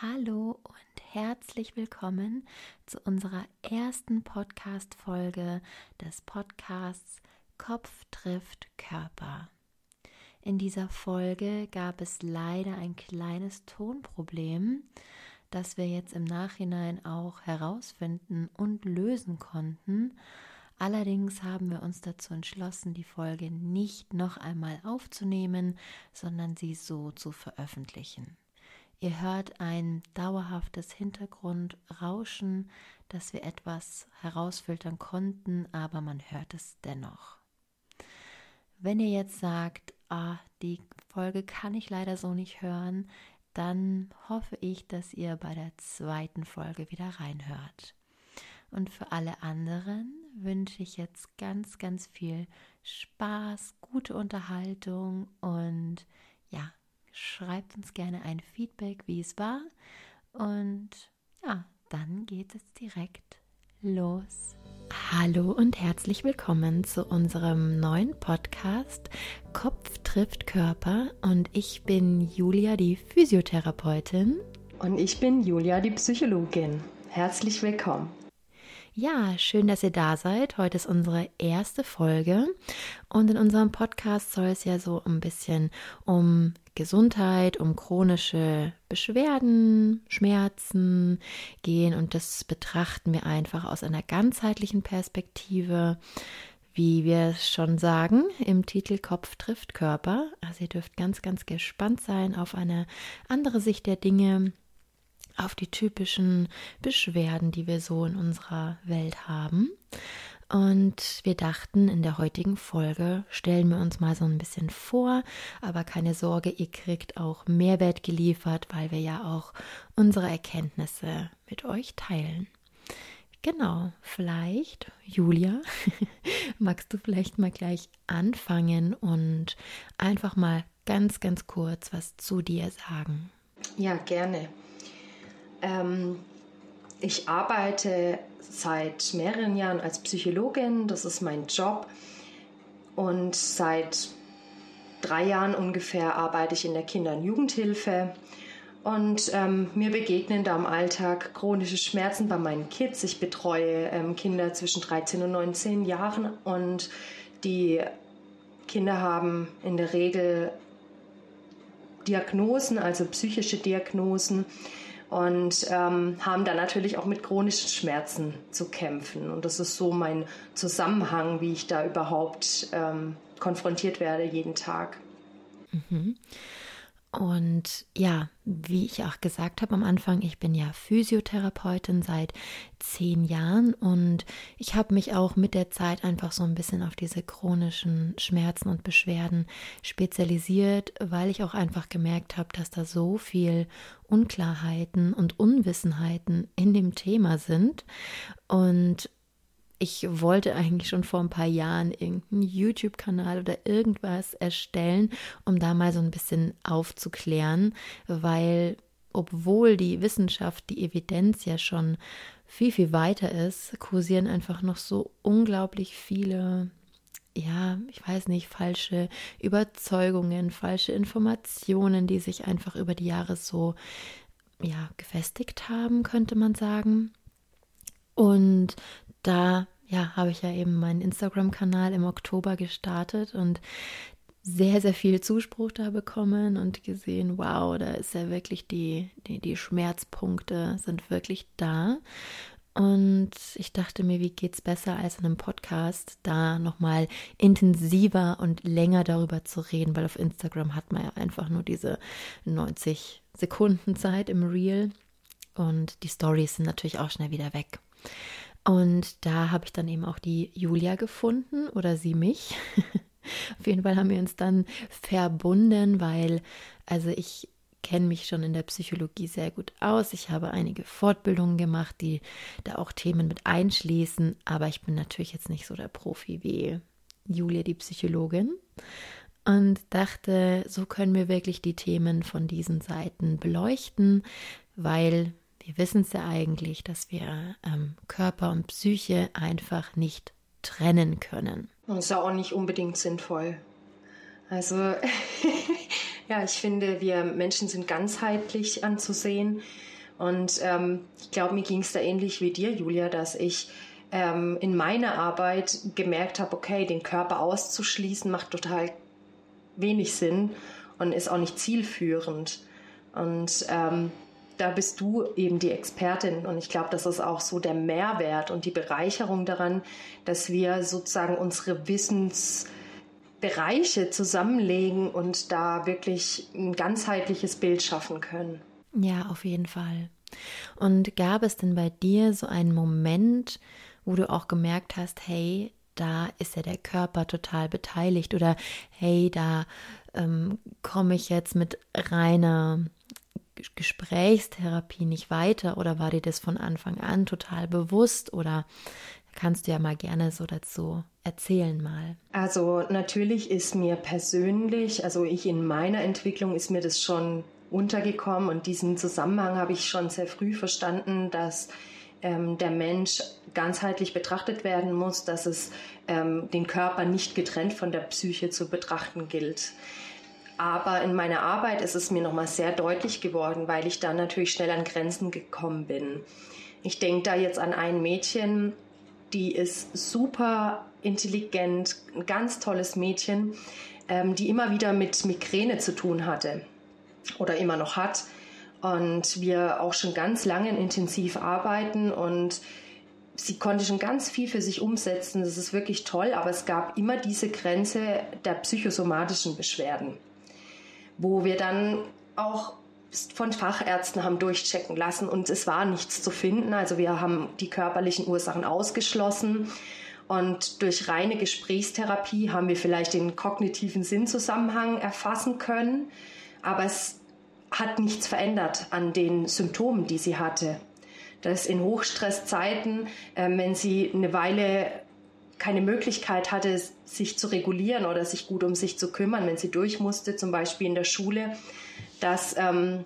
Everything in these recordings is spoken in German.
Hallo und herzlich willkommen zu unserer ersten Podcast-Folge des Podcasts Kopf trifft Körper. In dieser Folge gab es leider ein kleines Tonproblem, das wir jetzt im Nachhinein auch herausfinden und lösen konnten. Allerdings haben wir uns dazu entschlossen, die Folge nicht noch einmal aufzunehmen, sondern sie so zu veröffentlichen. Ihr hört ein dauerhaftes Hintergrundrauschen, das wir etwas herausfiltern konnten, aber man hört es dennoch. Wenn ihr jetzt sagt, ah, die Folge kann ich leider so nicht hören, dann hoffe ich, dass ihr bei der zweiten Folge wieder reinhört. Und für alle anderen wünsche ich jetzt ganz, ganz viel Spaß, gute Unterhaltung und ja, Schreibt uns gerne ein Feedback, wie es war. Und ja, dann geht es direkt los. Hallo und herzlich willkommen zu unserem neuen Podcast Kopf trifft Körper. Und ich bin Julia, die Physiotherapeutin. Und ich bin Julia, die Psychologin. Herzlich willkommen. Ja, schön, dass ihr da seid. Heute ist unsere erste Folge und in unserem Podcast soll es ja so ein bisschen um Gesundheit, um chronische Beschwerden, Schmerzen gehen und das betrachten wir einfach aus einer ganzheitlichen Perspektive. Wie wir es schon sagen, im Titel Kopf trifft Körper. Also ihr dürft ganz, ganz gespannt sein auf eine andere Sicht der Dinge, auf die typischen Beschwerden, die wir so in unserer Welt haben. Und wir dachten, in der heutigen Folge stellen wir uns mal so ein bisschen vor, aber keine Sorge, ihr kriegt auch Mehrwert geliefert, weil wir ja auch unsere Erkenntnisse mit euch teilen. Genau, vielleicht, Julia, magst du vielleicht mal gleich anfangen und einfach mal ganz, ganz kurz was zu dir sagen? Ja, gerne. Ähm, ich arbeite seit mehreren Jahren als Psychologin, das ist mein Job. Und seit drei Jahren ungefähr arbeite ich in der Kinder- und Jugendhilfe. Und ähm, mir begegnen da im Alltag chronische Schmerzen bei meinen Kids. Ich betreue ähm, Kinder zwischen 13 und 19 Jahren und die Kinder haben in der Regel Diagnosen, also psychische Diagnosen, und ähm, haben dann natürlich auch mit chronischen Schmerzen zu kämpfen. Und das ist so mein Zusammenhang, wie ich da überhaupt ähm, konfrontiert werde jeden Tag. Mhm. Und ja, wie ich auch gesagt habe am Anfang, ich bin ja Physiotherapeutin seit zehn Jahren und ich habe mich auch mit der Zeit einfach so ein bisschen auf diese chronischen Schmerzen und Beschwerden spezialisiert, weil ich auch einfach gemerkt habe, dass da so viel Unklarheiten und Unwissenheiten in dem Thema sind. Und ich wollte eigentlich schon vor ein paar Jahren irgendeinen YouTube-Kanal oder irgendwas erstellen, um da mal so ein bisschen aufzuklären, weil obwohl die Wissenschaft, die Evidenz ja schon viel, viel weiter ist, kursieren einfach noch so unglaublich viele, ja, ich weiß nicht, falsche Überzeugungen, falsche Informationen, die sich einfach über die Jahre so, ja, gefestigt haben, könnte man sagen. Und da ja, habe ich ja eben meinen Instagram-Kanal im Oktober gestartet und sehr, sehr viel Zuspruch da bekommen und gesehen, wow, da ist ja wirklich die, die, die Schmerzpunkte sind wirklich da. Und ich dachte mir, wie geht's besser als in einem Podcast, da nochmal intensiver und länger darüber zu reden, weil auf Instagram hat man ja einfach nur diese 90 Sekunden Zeit im Reel und die Stories sind natürlich auch schnell wieder weg. Und da habe ich dann eben auch die Julia gefunden oder sie mich. Auf jeden Fall haben wir uns dann verbunden, weil also ich kenne mich schon in der Psychologie sehr gut aus. Ich habe einige Fortbildungen gemacht, die da auch Themen mit einschließen, aber ich bin natürlich jetzt nicht so der Profi wie Julia, die Psychologin. Und dachte, so können wir wirklich die Themen von diesen Seiten beleuchten, weil wir wissen es ja eigentlich, dass wir ähm, Körper und Psyche einfach nicht trennen können. Und ist auch nicht unbedingt sinnvoll. Also Ja, ich finde, wir Menschen sind ganzheitlich anzusehen. Und ähm, ich glaube, mir ging es da ähnlich wie dir, Julia, dass ich ähm, in meiner Arbeit gemerkt habe, okay, den Körper auszuschließen macht total wenig Sinn und ist auch nicht zielführend. Und ähm, da bist du eben die Expertin. Und ich glaube, das ist auch so der Mehrwert und die Bereicherung daran, dass wir sozusagen unsere Wissensbereiche zusammenlegen und da wirklich ein ganzheitliches Bild schaffen können. Ja, auf jeden Fall. Und gab es denn bei dir so einen Moment, wo du auch gemerkt hast, hey, da ist ja der Körper total beteiligt oder hey, da ähm, komme ich jetzt mit reiner Gesprächstherapie nicht weiter oder war dir das von Anfang an total bewusst oder kannst du ja mal gerne so dazu erzählen mal. Also natürlich ist mir persönlich, also ich in meiner Entwicklung ist mir das schon untergekommen und diesen Zusammenhang habe ich schon sehr früh verstanden, dass ähm, der Mensch ganzheitlich betrachtet werden muss, dass es ähm, den Körper nicht getrennt von der Psyche zu betrachten gilt. Aber in meiner Arbeit ist es mir nochmal sehr deutlich geworden, weil ich da natürlich schnell an Grenzen gekommen bin. Ich denke da jetzt an ein Mädchen, die ist super intelligent, ein ganz tolles Mädchen, ähm, die immer wieder mit Migräne zu tun hatte oder immer noch hat. Und wir auch schon ganz lange intensiv arbeiten und sie konnte schon ganz viel für sich umsetzen. Das ist wirklich toll, aber es gab immer diese Grenze der psychosomatischen Beschwerden wo wir dann auch von Fachärzten haben durchchecken lassen und es war nichts zu finden. Also wir haben die körperlichen Ursachen ausgeschlossen und durch reine Gesprächstherapie haben wir vielleicht den kognitiven Sinnzusammenhang erfassen können, aber es hat nichts verändert an den Symptomen, die sie hatte. Dass in Hochstresszeiten, äh, wenn sie eine Weile keine Möglichkeit hatte, sich zu regulieren oder sich gut um sich zu kümmern, wenn sie durch musste, zum Beispiel in der Schule, dass ähm,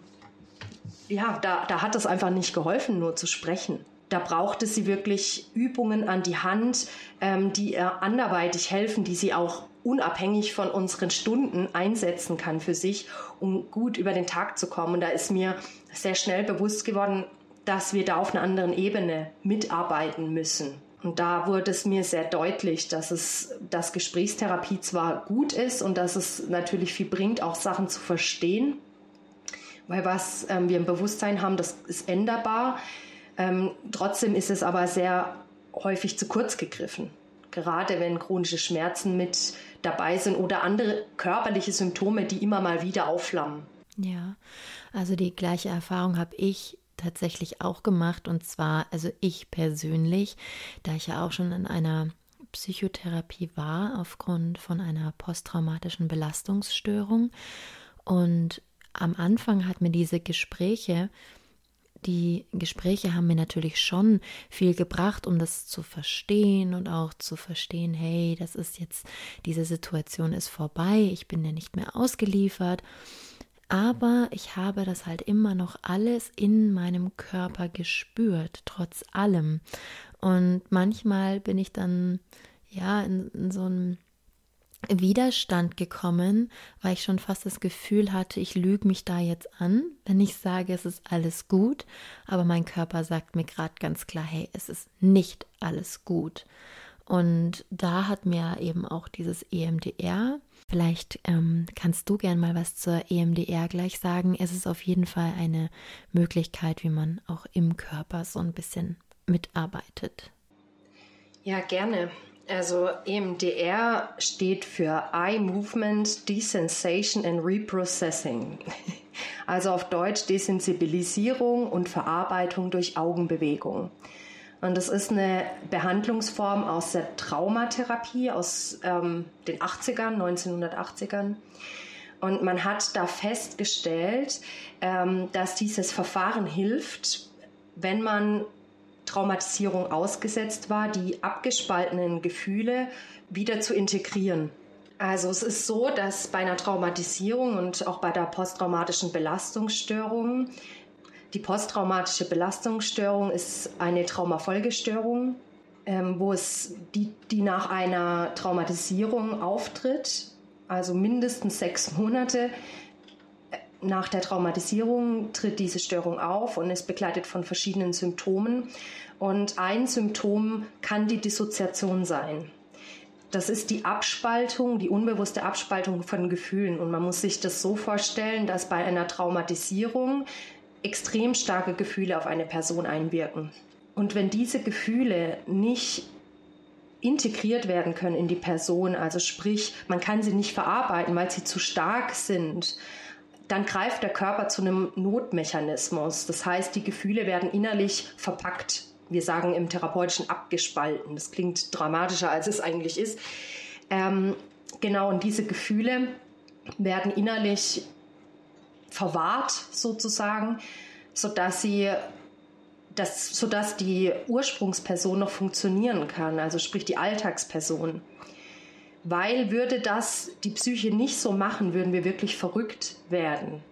ja, da, da hat es einfach nicht geholfen, nur zu sprechen. Da brauchte sie wirklich Übungen an die Hand, ähm, die ihr anderweitig helfen, die sie auch unabhängig von unseren Stunden einsetzen kann für sich, um gut über den Tag zu kommen. Und da ist mir sehr schnell bewusst geworden, dass wir da auf einer anderen Ebene mitarbeiten müssen. Und da wurde es mir sehr deutlich, dass es, dass Gesprächstherapie zwar gut ist und dass es natürlich viel bringt, auch Sachen zu verstehen, weil was ähm, wir im Bewusstsein haben, das ist änderbar. Ähm, trotzdem ist es aber sehr häufig zu kurz gegriffen. Gerade wenn chronische Schmerzen mit dabei sind oder andere körperliche Symptome, die immer mal wieder aufflammen. Ja, also die gleiche Erfahrung habe ich tatsächlich auch gemacht. Und zwar, also ich persönlich, da ich ja auch schon in einer Psychotherapie war aufgrund von einer posttraumatischen Belastungsstörung. Und am Anfang hat mir diese Gespräche, die Gespräche haben mir natürlich schon viel gebracht, um das zu verstehen und auch zu verstehen, hey, das ist jetzt, diese Situation ist vorbei, ich bin ja nicht mehr ausgeliefert. Aber ich habe das halt immer noch alles in meinem Körper gespürt, trotz allem. Und manchmal bin ich dann ja in, in so einen Widerstand gekommen, weil ich schon fast das Gefühl hatte, ich lüge mich da jetzt an, wenn ich sage, es ist alles gut, aber mein Körper sagt mir gerade ganz klar, hey, es ist nicht alles gut. Und da hat mir eben auch dieses EMDR Vielleicht ähm, kannst du gern mal was zur EMDR gleich sagen. Es ist auf jeden Fall eine Möglichkeit, wie man auch im Körper so ein bisschen mitarbeitet. Ja, gerne. Also EMDR steht für Eye Movement Desensation and Reprocessing. Also auf Deutsch Desensibilisierung und Verarbeitung durch Augenbewegung. Und das ist eine Behandlungsform aus der Traumatherapie aus ähm, den 80ern, 1980ern. Und man hat da festgestellt, ähm, dass dieses Verfahren hilft, wenn man Traumatisierung ausgesetzt war, die abgespaltenen Gefühle wieder zu integrieren. Also es ist so, dass bei einer Traumatisierung und auch bei der posttraumatischen Belastungsstörung die posttraumatische Belastungsstörung ist eine Traumafolgestörung, ähm, wo es die, die nach einer Traumatisierung auftritt, also mindestens sechs Monate nach der Traumatisierung tritt diese Störung auf und ist begleitet von verschiedenen Symptomen. Und ein Symptom kann die Dissoziation sein. Das ist die Abspaltung, die unbewusste Abspaltung von Gefühlen. Und man muss sich das so vorstellen, dass bei einer Traumatisierung extrem starke Gefühle auf eine Person einwirken. Und wenn diese Gefühle nicht integriert werden können in die Person, also sprich, man kann sie nicht verarbeiten, weil sie zu stark sind, dann greift der Körper zu einem Notmechanismus. Das heißt, die Gefühle werden innerlich verpackt. Wir sagen im Therapeutischen abgespalten. Das klingt dramatischer, als es eigentlich ist. Ähm, genau, und diese Gefühle werden innerlich verwahrt sozusagen, sodass sie das, sodass die Ursprungsperson noch funktionieren kann, also sprich die Alltagsperson. Weil würde das die Psyche nicht so machen, würden wir wirklich verrückt werden.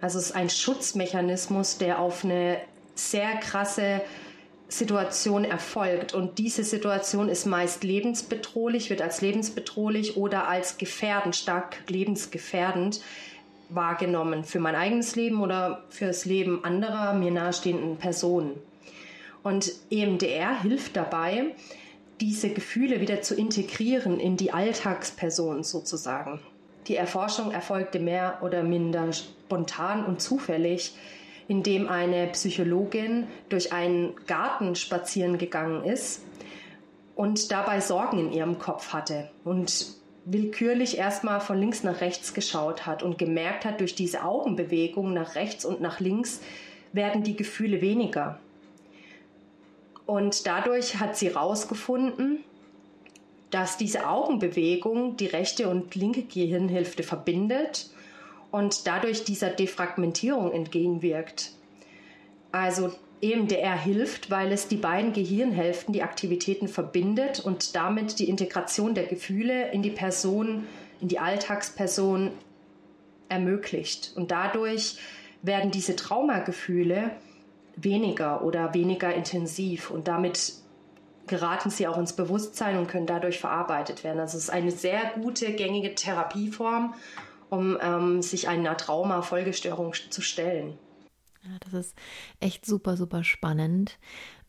Also es ist ein Schutzmechanismus, der auf eine sehr krasse Situation erfolgt. Und diese Situation ist meist lebensbedrohlich, wird als lebensbedrohlich oder als gefährdend, stark lebensgefährdend wahrgenommen für mein eigenes Leben oder für das Leben anderer mir nahestehenden Personen. Und EMDR hilft dabei, diese Gefühle wieder zu integrieren in die Alltagsperson sozusagen. Die Erforschung erfolgte mehr oder minder spontan und zufällig, indem eine Psychologin durch einen Garten spazieren gegangen ist und dabei Sorgen in ihrem Kopf hatte und willkürlich erstmal von links nach rechts geschaut hat und gemerkt hat, durch diese Augenbewegung nach rechts und nach links werden die Gefühle weniger. Und dadurch hat sie herausgefunden, dass diese Augenbewegung die rechte und linke Gehirnhälfte verbindet und dadurch dieser Defragmentierung entgegenwirkt. Also EMDR hilft, weil es die beiden Gehirnhälften, die Aktivitäten verbindet und damit die Integration der Gefühle in die Person, in die Alltagsperson ermöglicht. Und dadurch werden diese Traumagefühle weniger oder weniger intensiv und damit geraten sie auch ins Bewusstsein und können dadurch verarbeitet werden. Also es ist eine sehr gute, gängige Therapieform, um ähm, sich einer Trauma-Folgestörung zu stellen. Ja, das ist echt super, super spannend.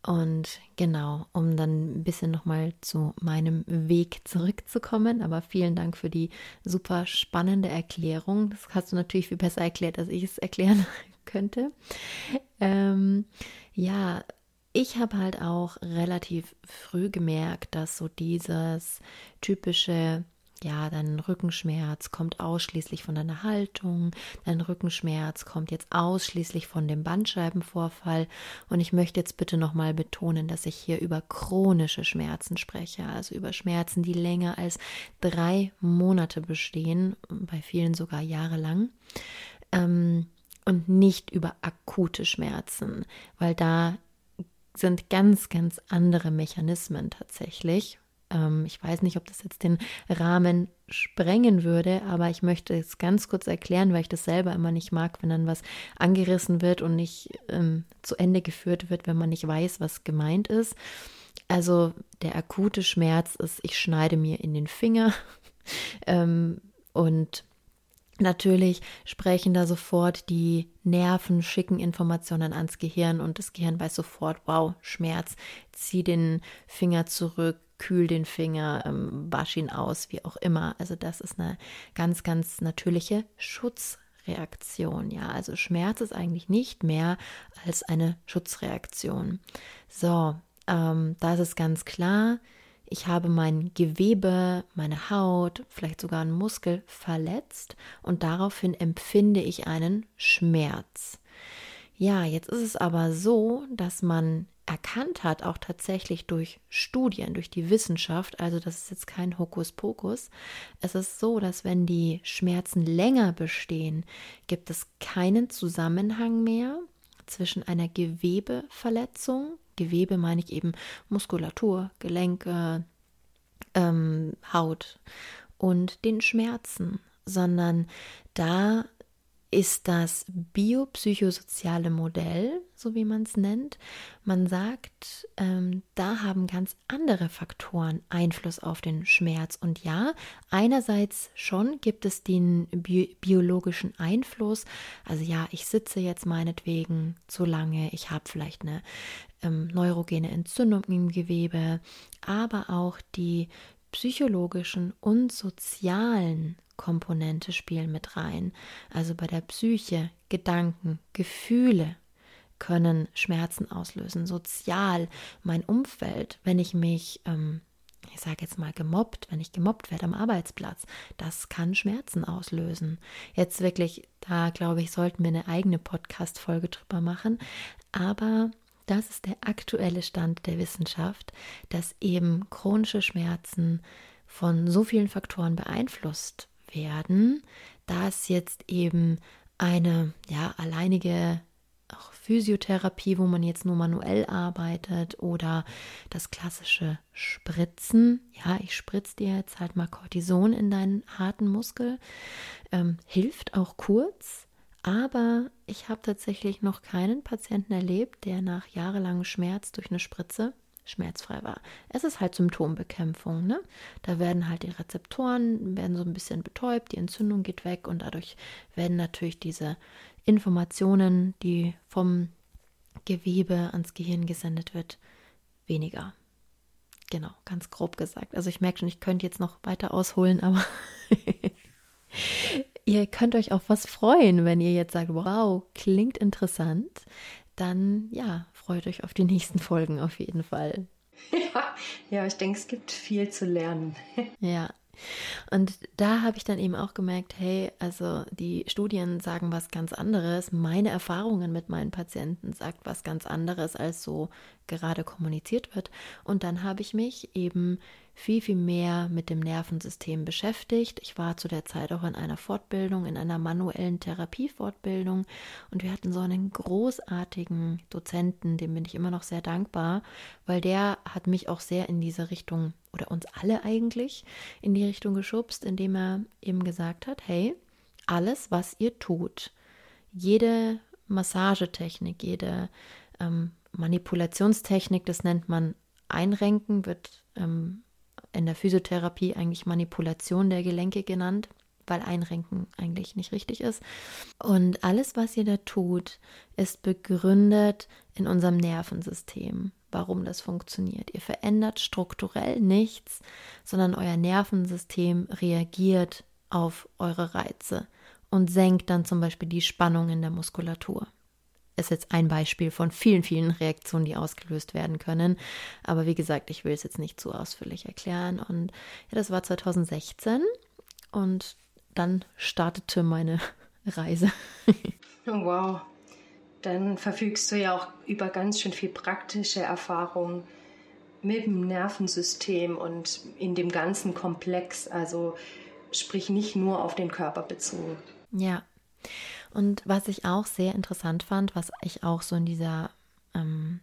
Und genau, um dann ein bisschen nochmal zu meinem Weg zurückzukommen. Aber vielen Dank für die super spannende Erklärung. Das hast du natürlich viel besser erklärt, als ich es erklären könnte. Ähm, ja, ich habe halt auch relativ früh gemerkt, dass so dieses typische ja, dein Rückenschmerz kommt ausschließlich von deiner Haltung, dein Rückenschmerz kommt jetzt ausschließlich von dem Bandscheibenvorfall und ich möchte jetzt bitte nochmal betonen, dass ich hier über chronische Schmerzen spreche, also über Schmerzen, die länger als drei Monate bestehen, bei vielen sogar jahrelang. Ähm, und nicht über akute Schmerzen, weil da sind ganz, ganz andere Mechanismen tatsächlich. Ähm, ich weiß nicht, ob das jetzt den Rahmen sprengen würde, aber ich möchte es ganz kurz erklären, weil ich das selber immer nicht mag, wenn dann was angerissen wird und nicht ähm, zu Ende geführt wird, wenn man nicht weiß, was gemeint ist. Also der akute Schmerz ist, ich schneide mir in den Finger ähm, und Natürlich sprechen da sofort die Nerven, schicken Informationen ans Gehirn und das Gehirn weiß sofort, wow, Schmerz, zieh den Finger zurück, kühl den Finger, ähm, wasch ihn aus, wie auch immer. Also das ist eine ganz, ganz natürliche Schutzreaktion. Ja, also Schmerz ist eigentlich nicht mehr als eine Schutzreaktion. So, ähm, das ist ganz klar. Ich habe mein Gewebe, meine Haut, vielleicht sogar einen Muskel verletzt und daraufhin empfinde ich einen Schmerz. Ja, jetzt ist es aber so, dass man erkannt hat, auch tatsächlich durch Studien, durch die Wissenschaft, also das ist jetzt kein Hokuspokus, es ist so, dass wenn die Schmerzen länger bestehen, gibt es keinen Zusammenhang mehr zwischen einer Gewebeverletzung, Gewebe meine ich eben Muskulatur, Gelenke, ähm, Haut und den Schmerzen, sondern da ist das biopsychosoziale Modell, so wie man es nennt. Man sagt, ähm, da haben ganz andere Faktoren Einfluss auf den Schmerz. Und ja, einerseits schon gibt es den bi biologischen Einfluss. Also ja, ich sitze jetzt meinetwegen zu lange, ich habe vielleicht eine ähm, neurogene Entzündung im Gewebe, aber auch die psychologischen und sozialen Komponente spielen mit rein. Also bei der Psyche, Gedanken, Gefühle können Schmerzen auslösen. Sozial, mein Umfeld, wenn ich mich, ähm, ich sage jetzt mal gemobbt, wenn ich gemobbt werde am Arbeitsplatz, das kann Schmerzen auslösen. Jetzt wirklich, da glaube ich, sollten wir eine eigene Podcast-Folge drüber machen. Aber das ist der aktuelle Stand der Wissenschaft, dass eben chronische Schmerzen von so vielen Faktoren beeinflusst werden, dass jetzt eben eine ja alleinige Physiotherapie, wo man jetzt nur manuell arbeitet oder das klassische Spritzen. Ja, ich spritze dir jetzt halt mal Cortison in deinen harten Muskel. Ähm, hilft auch kurz, aber ich habe tatsächlich noch keinen Patienten erlebt, der nach jahrelangem Schmerz durch eine Spritze schmerzfrei war. Es ist halt Symptombekämpfung. Ne? Da werden halt die Rezeptoren werden so ein bisschen betäubt, die Entzündung geht weg und dadurch werden natürlich diese Informationen, die vom Gewebe ans Gehirn gesendet wird, weniger. Genau, ganz grob gesagt. Also ich merke schon, ich könnte jetzt noch weiter ausholen, aber ihr könnt euch auf was freuen, wenn ihr jetzt sagt, wow, klingt interessant. Dann ja, freut euch auf die nächsten Folgen auf jeden Fall. Ja, ja ich denke, es gibt viel zu lernen. Ja. Und da habe ich dann eben auch gemerkt, hey, also die Studien sagen was ganz anderes. Meine Erfahrungen mit meinen Patienten sagt was ganz anderes, als so gerade kommuniziert wird. Und dann habe ich mich eben viel, viel mehr mit dem Nervensystem beschäftigt. Ich war zu der Zeit auch in einer Fortbildung, in einer manuellen Therapiefortbildung und wir hatten so einen großartigen Dozenten, dem bin ich immer noch sehr dankbar, weil der hat mich auch sehr in diese Richtung oder uns alle eigentlich in die Richtung geschubst, indem er eben gesagt hat, hey, alles, was ihr tut, jede Massagetechnik, jede ähm, Manipulationstechnik, das nennt man Einrenken, wird ähm, in der Physiotherapie eigentlich Manipulation der Gelenke genannt, weil Einrenken eigentlich nicht richtig ist. Und alles, was ihr da tut, ist begründet in unserem Nervensystem, warum das funktioniert. Ihr verändert strukturell nichts, sondern euer Nervensystem reagiert auf eure Reize und senkt dann zum Beispiel die Spannung in der Muskulatur ist jetzt ein Beispiel von vielen, vielen Reaktionen, die ausgelöst werden können. Aber wie gesagt, ich will es jetzt nicht zu ausführlich erklären. Und ja, das war 2016 und dann startete meine Reise. Oh, wow. Dann verfügst du ja auch über ganz schön viel praktische Erfahrung mit dem Nervensystem und in dem ganzen Komplex. Also sprich nicht nur auf den Körper bezogen. Ja. Und was ich auch sehr interessant fand, was ich auch so in dieser ähm,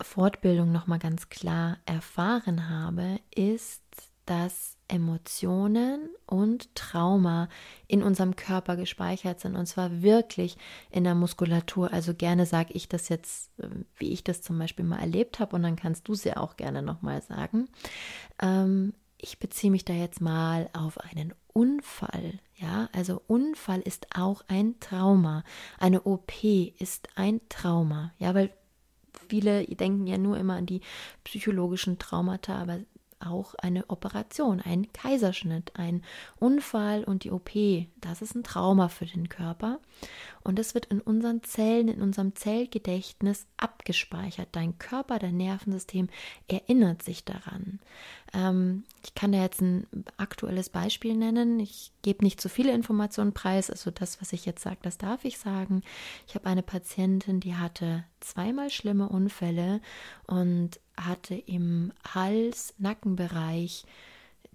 Fortbildung nochmal ganz klar erfahren habe, ist, dass Emotionen und Trauma in unserem Körper gespeichert sind und zwar wirklich in der Muskulatur. Also gerne sage ich das jetzt, ähm, wie ich das zum Beispiel mal erlebt habe und dann kannst du es ja auch gerne nochmal sagen. Ähm, ich beziehe mich da jetzt mal auf einen Unfall. Ja, also Unfall ist auch ein Trauma. Eine OP ist ein Trauma. Ja, weil viele denken ja nur immer an die psychologischen Traumata, aber auch eine Operation, ein Kaiserschnitt, ein Unfall und die OP. Das ist ein Trauma für den Körper. Und es wird in unseren Zellen, in unserem Zellgedächtnis abgespeichert. Dein Körper, dein Nervensystem erinnert sich daran. Ähm, ich kann da jetzt ein aktuelles Beispiel nennen. Ich gebe nicht zu viele Informationen preis. Also das, was ich jetzt sage, das darf ich sagen. Ich habe eine Patientin, die hatte zweimal schlimme Unfälle und hatte im Hals-Nackenbereich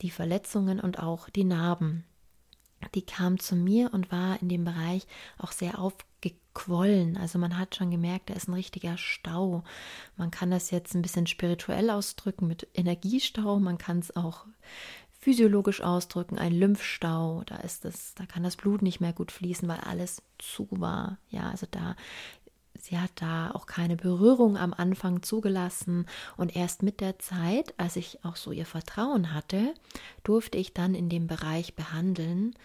die Verletzungen und auch die Narben. Die kam zu mir und war in dem Bereich auch sehr aufgequollen. Also man hat schon gemerkt, da ist ein richtiger Stau. Man kann das jetzt ein bisschen spirituell ausdrücken mit Energiestau. Man kann es auch physiologisch ausdrücken, ein Lymphstau, da ist es, da kann das Blut nicht mehr gut fließen, weil alles zu war. Ja, also da sie hat da auch keine Berührung am Anfang zugelassen und erst mit der Zeit, als ich auch so ihr Vertrauen hatte, durfte ich dann in dem Bereich behandeln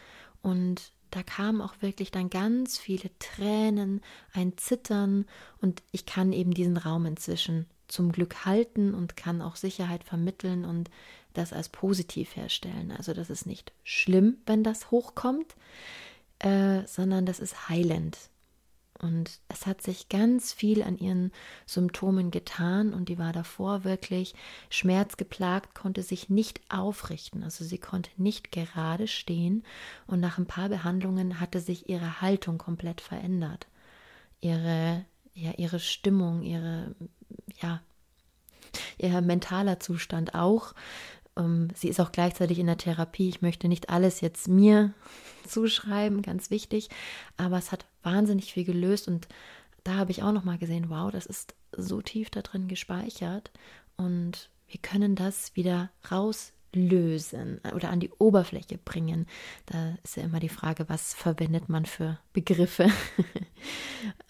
und da kamen auch wirklich dann ganz viele Tränen, ein Zittern und ich kann eben diesen Raum inzwischen zum Glück halten und kann auch Sicherheit vermitteln und das als positiv herstellen. Also das ist nicht schlimm, wenn das hochkommt, äh, sondern das ist heilend. Und es hat sich ganz viel an ihren Symptomen getan und die war davor wirklich schmerzgeplagt, konnte sich nicht aufrichten. Also sie konnte nicht gerade stehen und nach ein paar Behandlungen hatte sich ihre Haltung komplett verändert. Ihre, ja, ihre Stimmung, ihre, ja, ihr mentaler Zustand auch. Ähm, sie ist auch gleichzeitig in der Therapie. Ich möchte nicht alles jetzt mir zuschreiben, ganz wichtig, aber es hat wahnsinnig viel gelöst und da habe ich auch noch mal gesehen, wow, das ist so tief da drin gespeichert und wir können das wieder rauslösen oder an die Oberfläche bringen. Da ist ja immer die Frage, was verwendet man für Begriffe?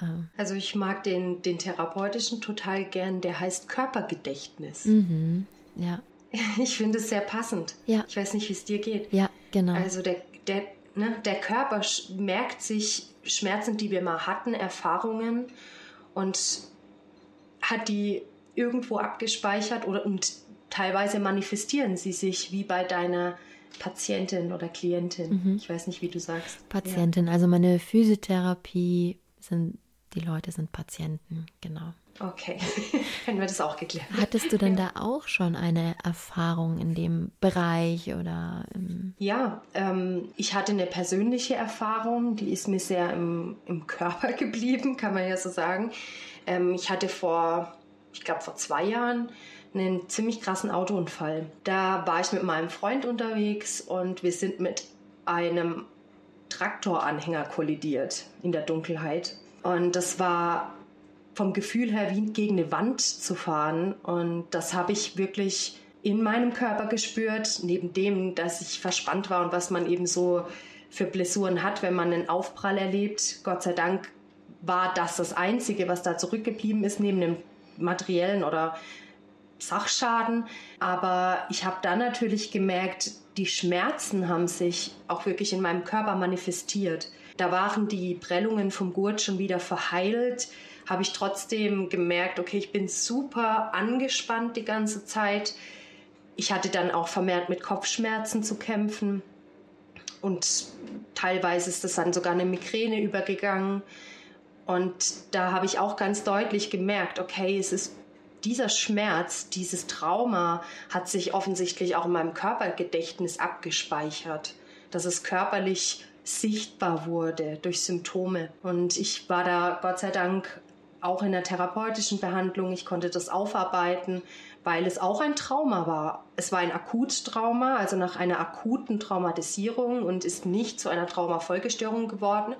Ähm. also ich mag den, den therapeutischen total gern, der heißt Körpergedächtnis. Mhm, ja. Ich finde es sehr passend. Ja. Ich weiß nicht, wie es dir geht. Ja, genau. Also der, der, ne, der Körper merkt sich Schmerzen, die wir mal hatten, Erfahrungen und hat die irgendwo abgespeichert oder und teilweise manifestieren sie sich wie bei deiner Patientin oder Klientin. Mhm. Ich weiß nicht, wie du sagst. Patientin, ja. also meine Physiotherapie sind die Leute sind Patienten, genau. Okay, hätten wir das auch geklärt. Hattest du denn da auch schon eine Erfahrung in dem Bereich oder? ja, ähm, ich hatte eine persönliche Erfahrung, die ist mir sehr im, im Körper geblieben, kann man ja so sagen. Ähm, ich hatte vor, ich glaube vor zwei Jahren einen ziemlich krassen Autounfall. Da war ich mit meinem Freund unterwegs und wir sind mit einem Traktoranhänger kollidiert in der Dunkelheit. Und das war vom Gefühl her wie gegen eine Wand zu fahren. Und das habe ich wirklich in meinem Körper gespürt, neben dem, dass ich verspannt war und was man eben so für Blessuren hat, wenn man einen Aufprall erlebt. Gott sei Dank war das das Einzige, was da zurückgeblieben ist, neben dem materiellen oder Sachschaden. Aber ich habe dann natürlich gemerkt, die Schmerzen haben sich auch wirklich in meinem Körper manifestiert. Da waren die Prellungen vom Gurt schon wieder verheilt habe ich trotzdem gemerkt, okay, ich bin super angespannt die ganze Zeit. Ich hatte dann auch vermehrt mit Kopfschmerzen zu kämpfen und teilweise ist das dann sogar eine Migräne übergegangen. Und da habe ich auch ganz deutlich gemerkt, okay, es ist dieser Schmerz, dieses Trauma hat sich offensichtlich auch in meinem Körpergedächtnis abgespeichert, dass es körperlich sichtbar wurde durch Symptome. Und ich war da Gott sei Dank auch in der therapeutischen Behandlung. Ich konnte das aufarbeiten, weil es auch ein Trauma war. Es war ein Akuttrauma, also nach einer akuten Traumatisierung und ist nicht zu einer Traumafolgestörung geworden,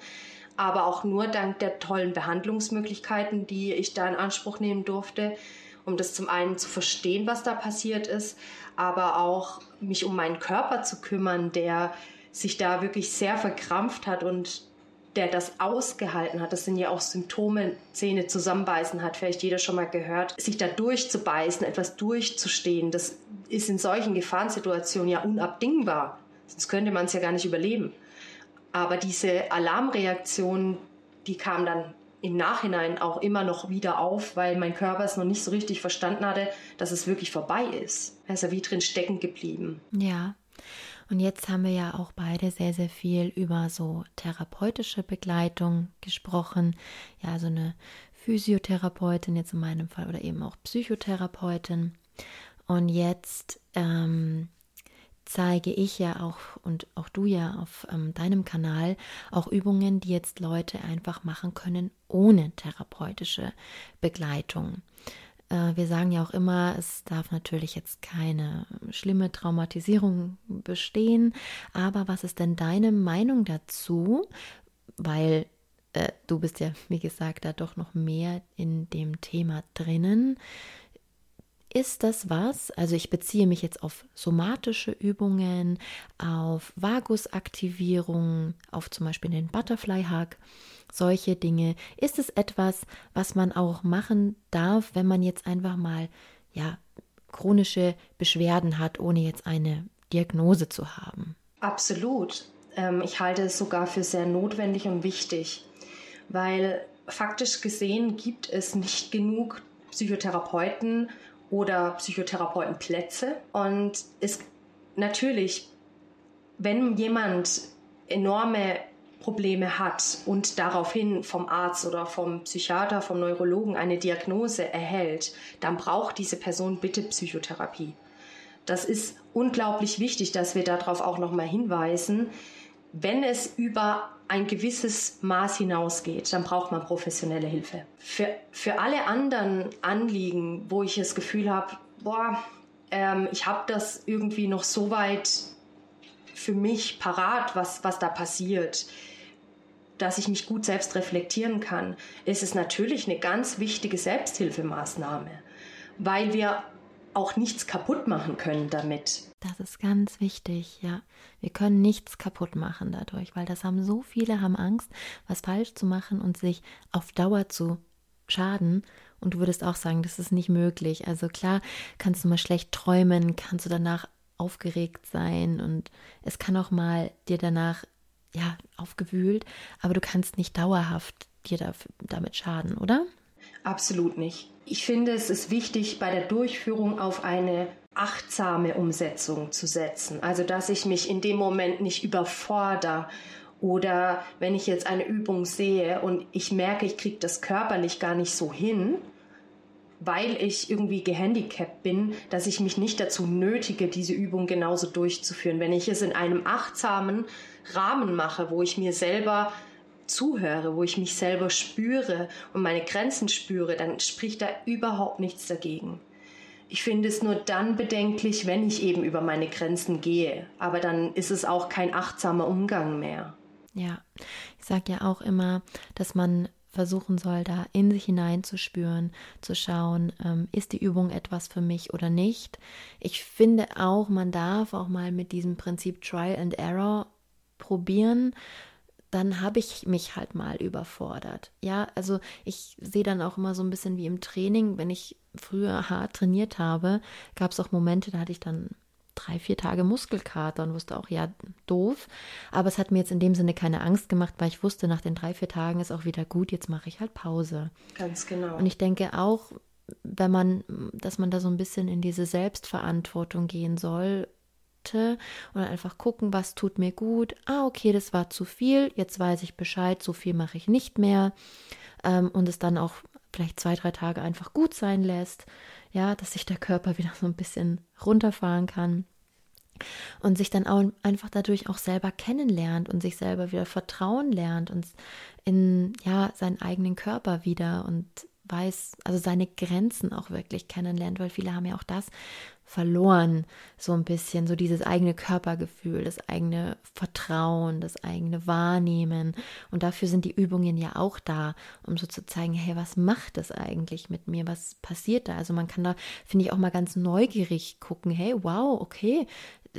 aber auch nur dank der tollen Behandlungsmöglichkeiten, die ich da in Anspruch nehmen durfte, um das zum einen zu verstehen, was da passiert ist, aber auch mich um meinen Körper zu kümmern, der sich da wirklich sehr verkrampft hat und der das ausgehalten hat, das sind ja auch Symptome, Zähne zusammenbeißen hat vielleicht jeder schon mal gehört, sich da durchzubeißen, etwas durchzustehen, das ist in solchen Gefahrensituationen ja unabdingbar. Sonst könnte man es ja gar nicht überleben. Aber diese Alarmreaktion, die kam dann im Nachhinein auch immer noch wieder auf, weil mein Körper es noch nicht so richtig verstanden hatte, dass es wirklich vorbei ist. Er ist ja wie drin stecken geblieben. Ja. Und jetzt haben wir ja auch beide sehr, sehr viel über so therapeutische Begleitung gesprochen. Ja, so eine Physiotherapeutin jetzt in meinem Fall oder eben auch Psychotherapeutin. Und jetzt ähm, zeige ich ja auch und auch du ja auf ähm, deinem Kanal auch Übungen, die jetzt Leute einfach machen können ohne therapeutische Begleitung. Äh, wir sagen ja auch immer, es darf natürlich jetzt keine schlimme Traumatisierung bestehen, aber was ist denn deine Meinung dazu? Weil äh, du bist ja, wie gesagt, da doch noch mehr in dem Thema drinnen. Ist das was, also ich beziehe mich jetzt auf somatische Übungen, auf Vagusaktivierung, auf zum Beispiel den Butterfly Hug, solche Dinge. Ist es etwas, was man auch machen darf, wenn man jetzt einfach mal, ja, chronische Beschwerden hat, ohne jetzt eine Diagnose zu haben? Absolut. Ähm, ich halte es sogar für sehr notwendig und wichtig, weil faktisch gesehen gibt es nicht genug Psychotherapeuten oder Psychotherapeutenplätze. Und es natürlich, wenn jemand enorme Probleme hat und daraufhin vom Arzt oder vom Psychiater, vom Neurologen eine Diagnose erhält, dann braucht diese Person bitte Psychotherapie. Das ist unglaublich wichtig, dass wir darauf auch nochmal hinweisen. Wenn es über ein gewisses Maß hinausgeht, dann braucht man professionelle Hilfe. Für, für alle anderen Anliegen, wo ich das Gefühl habe, boah, ähm, ich habe das irgendwie noch so weit für mich parat, was, was da passiert, dass ich mich gut selbst reflektieren kann, ist es natürlich eine ganz wichtige Selbsthilfemaßnahme, weil wir auch nichts kaputt machen können damit. Das ist ganz wichtig, ja. Wir können nichts kaputt machen dadurch, weil das haben so viele haben Angst, was falsch zu machen und sich auf Dauer zu schaden. Und du würdest auch sagen, das ist nicht möglich. Also klar, kannst du mal schlecht träumen, kannst du danach aufgeregt sein und es kann auch mal dir danach ja aufgewühlt, aber du kannst nicht dauerhaft dir da, damit schaden, oder? Absolut nicht. Ich finde, es ist wichtig, bei der Durchführung auf eine achtsame Umsetzung zu setzen. Also, dass ich mich in dem Moment nicht überfordere oder wenn ich jetzt eine Übung sehe und ich merke, ich kriege das körperlich gar nicht so hin, weil ich irgendwie gehandicapt bin, dass ich mich nicht dazu nötige, diese Übung genauso durchzuführen. Wenn ich es in einem achtsamen Rahmen mache, wo ich mir selber zuhöre, wo ich mich selber spüre und meine Grenzen spüre, dann spricht da überhaupt nichts dagegen. Ich finde es nur dann bedenklich, wenn ich eben über meine Grenzen gehe. Aber dann ist es auch kein achtsamer Umgang mehr. Ja, ich sage ja auch immer, dass man versuchen soll, da in sich hineinzuspüren, zu schauen, ähm, ist die Übung etwas für mich oder nicht. Ich finde auch, man darf auch mal mit diesem Prinzip Trial and Error probieren dann habe ich mich halt mal überfordert. Ja, also ich sehe dann auch immer so ein bisschen wie im Training, wenn ich früher hart trainiert habe, gab es auch Momente, da hatte ich dann drei, vier Tage Muskelkater und wusste auch, ja, doof. Aber es hat mir jetzt in dem Sinne keine Angst gemacht, weil ich wusste, nach den drei, vier Tagen ist auch wieder gut, jetzt mache ich halt Pause. Ganz genau. Und ich denke auch, wenn man, dass man da so ein bisschen in diese Selbstverantwortung gehen soll und einfach gucken, was tut mir gut. Ah, okay, das war zu viel, jetzt weiß ich Bescheid, so viel mache ich nicht mehr. Ähm, und es dann auch vielleicht zwei, drei Tage einfach gut sein lässt. Ja, dass sich der Körper wieder so ein bisschen runterfahren kann. Und sich dann auch einfach dadurch auch selber kennenlernt und sich selber wieder vertrauen lernt und in ja seinen eigenen Körper wieder und weiß, also seine Grenzen auch wirklich kennenlernt, weil viele haben ja auch das verloren, so ein bisschen, so dieses eigene Körpergefühl, das eigene Vertrauen, das eigene Wahrnehmen. Und dafür sind die Übungen ja auch da, um so zu zeigen, hey, was macht das eigentlich mit mir? Was passiert da? Also man kann da, finde ich, auch mal ganz neugierig gucken, hey, wow, okay,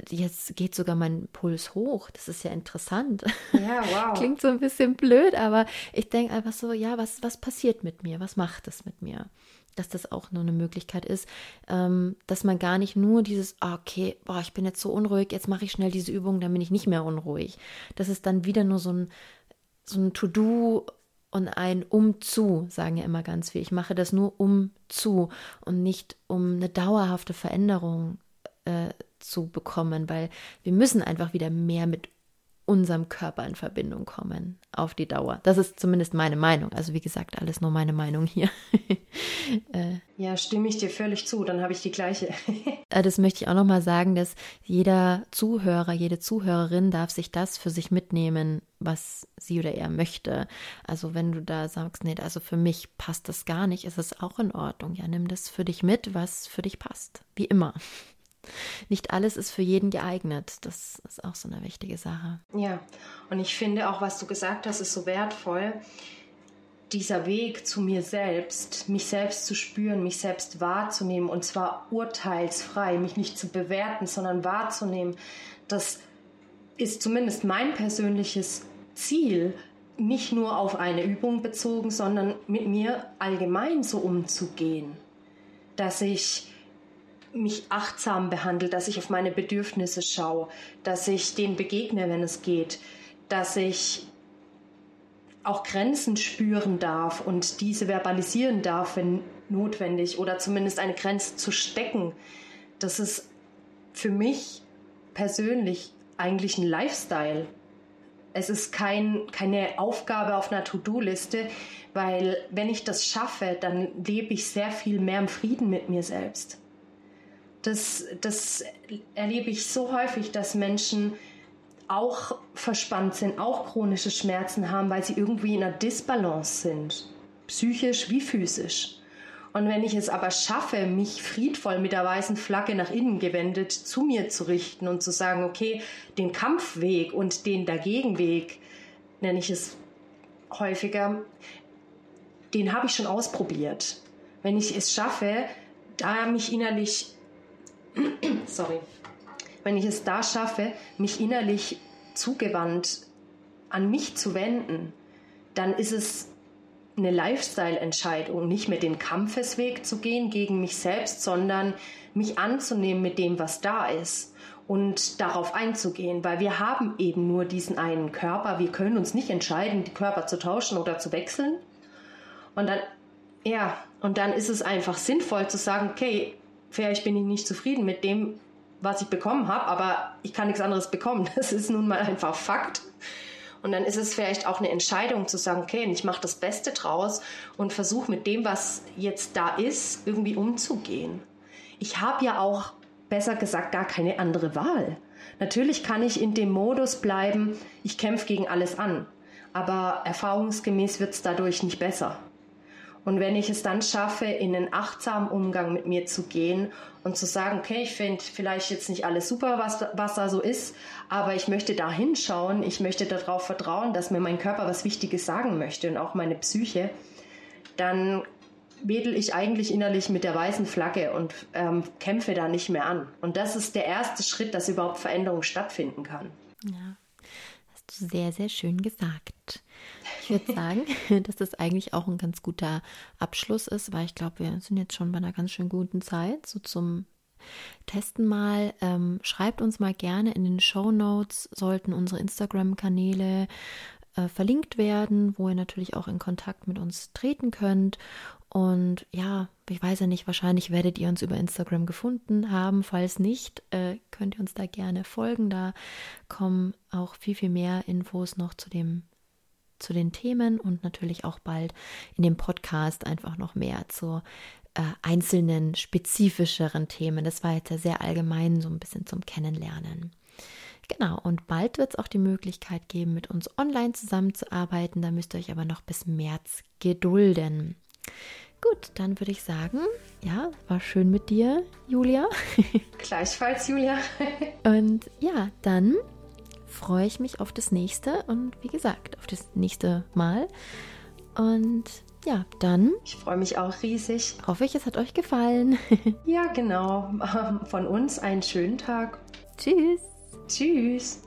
jetzt geht sogar mein Puls hoch. Das ist ja interessant. Ja, wow. Klingt so ein bisschen blöd, aber ich denke einfach so, ja, was, was passiert mit mir? Was macht es mit mir? Dass das auch nur eine Möglichkeit ist, ähm, dass man gar nicht nur dieses, ah, okay, boah, ich bin jetzt so unruhig, jetzt mache ich schnell diese Übung, dann bin ich nicht mehr unruhig. Das ist dann wieder nur so ein, so ein To-Do und ein um zu, sagen ja immer ganz viel. Ich mache das nur um zu und nicht um eine dauerhafte Veränderung äh, zu bekommen, weil wir müssen einfach wieder mehr mit unserem Körper in Verbindung kommen auf die Dauer. Das ist zumindest meine Meinung. Also wie gesagt, alles nur meine Meinung hier. äh, ja, stimme ich dir völlig zu. Dann habe ich die gleiche. Äh, das möchte ich auch noch mal sagen, dass jeder Zuhörer, jede Zuhörerin darf sich das für sich mitnehmen, was sie oder er möchte. Also wenn du da sagst, nee, also für mich passt das gar nicht, ist es auch in Ordnung. Ja, nimm das für dich mit, was für dich passt. Wie immer. Nicht alles ist für jeden geeignet. Das ist auch so eine wichtige Sache. Ja, und ich finde auch, was du gesagt hast, ist so wertvoll. dieser Weg zu mir selbst, mich selbst zu spüren, mich selbst wahrzunehmen und zwar urteilsfrei, mich nicht zu bewerten, sondern wahrzunehmen, das ist zumindest mein persönliches Ziel, nicht nur auf eine Übung bezogen, sondern mit mir allgemein so umzugehen, dass ich mich achtsam behandle, dass ich auf meine Bedürfnisse schaue, dass ich denen begegne, wenn es geht, dass ich auch Grenzen spüren darf und diese verbalisieren darf, wenn notwendig, oder zumindest eine Grenze zu stecken. Das ist für mich persönlich eigentlich ein Lifestyle. Es ist kein, keine Aufgabe auf einer To-Do-Liste, weil wenn ich das schaffe, dann lebe ich sehr viel mehr im Frieden mit mir selbst. Das, das erlebe ich so häufig, dass Menschen auch verspannt sind, auch chronische Schmerzen haben, weil sie irgendwie in einer Disbalance sind, psychisch wie physisch. Und wenn ich es aber schaffe, mich friedvoll mit der weißen Flagge nach innen gewendet zu mir zu richten und zu sagen, okay, den Kampfweg und den Dagegenweg, nenne ich es häufiger, den habe ich schon ausprobiert. Wenn ich es schaffe, da mich innerlich, sorry, wenn ich es da schaffe, mich innerlich zugewandt an mich zu wenden, dann ist es eine Lifestyle-Entscheidung, nicht mehr den Kampfesweg zu gehen gegen mich selbst, sondern mich anzunehmen mit dem, was da ist und darauf einzugehen, weil wir haben eben nur diesen einen Körper. Wir können uns nicht entscheiden, die Körper zu tauschen oder zu wechseln. Und dann, ja, und dann ist es einfach sinnvoll zu sagen, okay, vielleicht bin ich nicht zufrieden mit dem, was ich bekommen habe, aber ich kann nichts anderes bekommen. Das ist nun mal einfach Fakt. Und dann ist es vielleicht auch eine Entscheidung zu sagen, okay, ich mache das Beste draus und versuche mit dem, was jetzt da ist, irgendwie umzugehen. Ich habe ja auch, besser gesagt, gar keine andere Wahl. Natürlich kann ich in dem Modus bleiben, ich kämpfe gegen alles an. Aber erfahrungsgemäß wird es dadurch nicht besser. Und wenn ich es dann schaffe, in einen achtsamen Umgang mit mir zu gehen und zu sagen, okay, ich finde vielleicht jetzt nicht alles super, was, was da so ist, aber ich möchte da hinschauen, ich möchte darauf vertrauen, dass mir mein Körper was Wichtiges sagen möchte und auch meine Psyche, dann wedel ich eigentlich innerlich mit der weißen Flagge und ähm, kämpfe da nicht mehr an. Und das ist der erste Schritt, dass überhaupt Veränderung stattfinden kann. Ja, hast du sehr, sehr schön gesagt. Ich würde sagen, dass das eigentlich auch ein ganz guter Abschluss ist, weil ich glaube, wir sind jetzt schon bei einer ganz schön guten Zeit, so zum Testen mal. Ähm, schreibt uns mal gerne in den Show Notes, sollten unsere Instagram-Kanäle äh, verlinkt werden, wo ihr natürlich auch in Kontakt mit uns treten könnt. Und ja, ich weiß ja nicht, wahrscheinlich werdet ihr uns über Instagram gefunden haben. Falls nicht, äh, könnt ihr uns da gerne folgen. Da kommen auch viel, viel mehr Infos noch zu dem zu den Themen und natürlich auch bald in dem Podcast einfach noch mehr zu äh, einzelnen spezifischeren Themen. Das war jetzt ja sehr allgemein, so ein bisschen zum Kennenlernen. Genau, und bald wird es auch die Möglichkeit geben, mit uns online zusammenzuarbeiten. Da müsst ihr euch aber noch bis März gedulden. Gut, dann würde ich sagen, ja, war schön mit dir, Julia. Gleichfalls, Julia. und ja, dann freue ich mich auf das nächste und wie gesagt, auf das nächste Mal. Und ja, dann. Ich freue mich auch riesig. Hoffe ich, es hat euch gefallen. ja, genau. Von uns einen schönen Tag. Tschüss. Tschüss.